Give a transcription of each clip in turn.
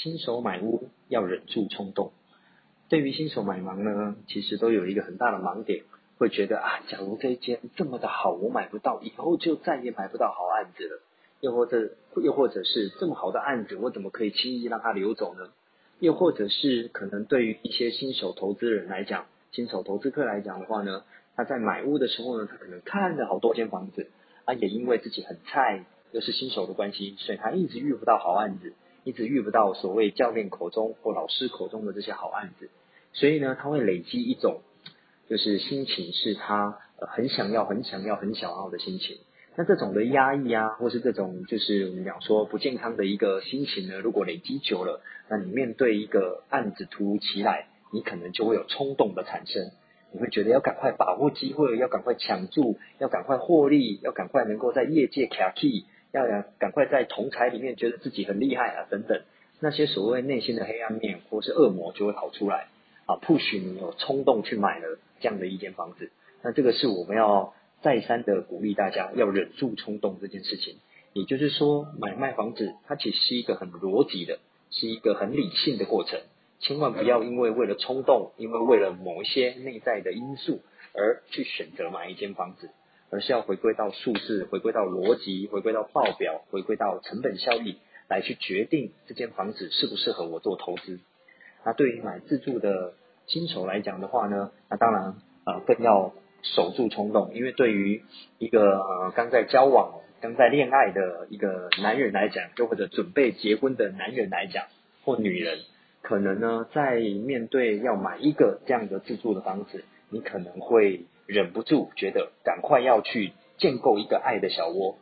新手买屋要忍住冲动。对于新手买房呢，其实都有一个很大的盲点，会觉得啊，假如这一间这么的好，我买不到，以后就再也买不到好案子了。又或者，又或者是这么好的案子，我怎么可以轻易让它流走呢？又或者是可能对于一些新手投资人来讲，新手投资客来讲的话呢，他在买屋的时候呢，他可能看了好多间房子，啊，也因为自己很菜，又是新手的关系，所以他一直遇不到好案子。一直遇不到所谓教练口中或老师口中的这些好案子，所以呢，他会累积一种就是心情，是他很想要、很想要、很想要的心情。那这种的压抑啊，或是这种就是我们讲说不健康的一个心情呢，如果累积久了，那你面对一个案子突如其来，你可能就会有冲动的产生，你会觉得要赶快把握机会，要赶快抢住，要赶快获利，要赶快能够在业界卡 key。要要赶快在同台里面觉得自己很厉害啊，等等，那些所谓内心的黑暗面或是恶魔就会跑出来啊，push 你有冲动去买了这样的一间房子。那这个是我们要再三的鼓励大家要忍住冲动这件事情。也就是说，买卖房子它其实是一个很逻辑的，是一个很理性的过程。千万不要因为为了冲动，因为为了某一些内在的因素而去选择买一间房子。而是要回归到数字，回归到逻辑，回归到报表，回归到成本效益，来去决定这间房子适不适合我做投资。那对于买自住的新手来讲的话呢，那当然呃更要守住冲动，因为对于一个呃刚在交往、刚在恋爱的一个男人来讲，又或者准备结婚的男人来讲，或女人，可能呢在面对要买一个这样的自住的房子，你可能会。忍不住觉得赶快要去建构一个爱的小窝，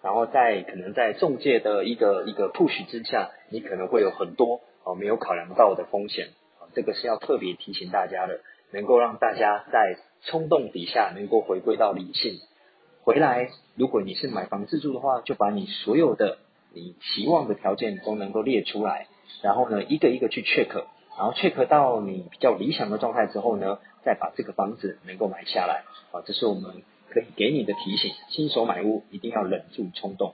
然后在可能在中介的一个一个 push 之下，你可能会有很多哦没有考量到的风险啊，这个是要特别提醒大家的，能够让大家在冲动底下能够回归到理性。回来，如果你是买房自住的话，就把你所有的你期望的条件都能够列出来，然后呢一个一个去 check，然后 check 到你比较理想的状态之后呢。再把这个房子能够买下来，啊，这是我们可以给你的提醒。新手买屋一定要忍住冲动。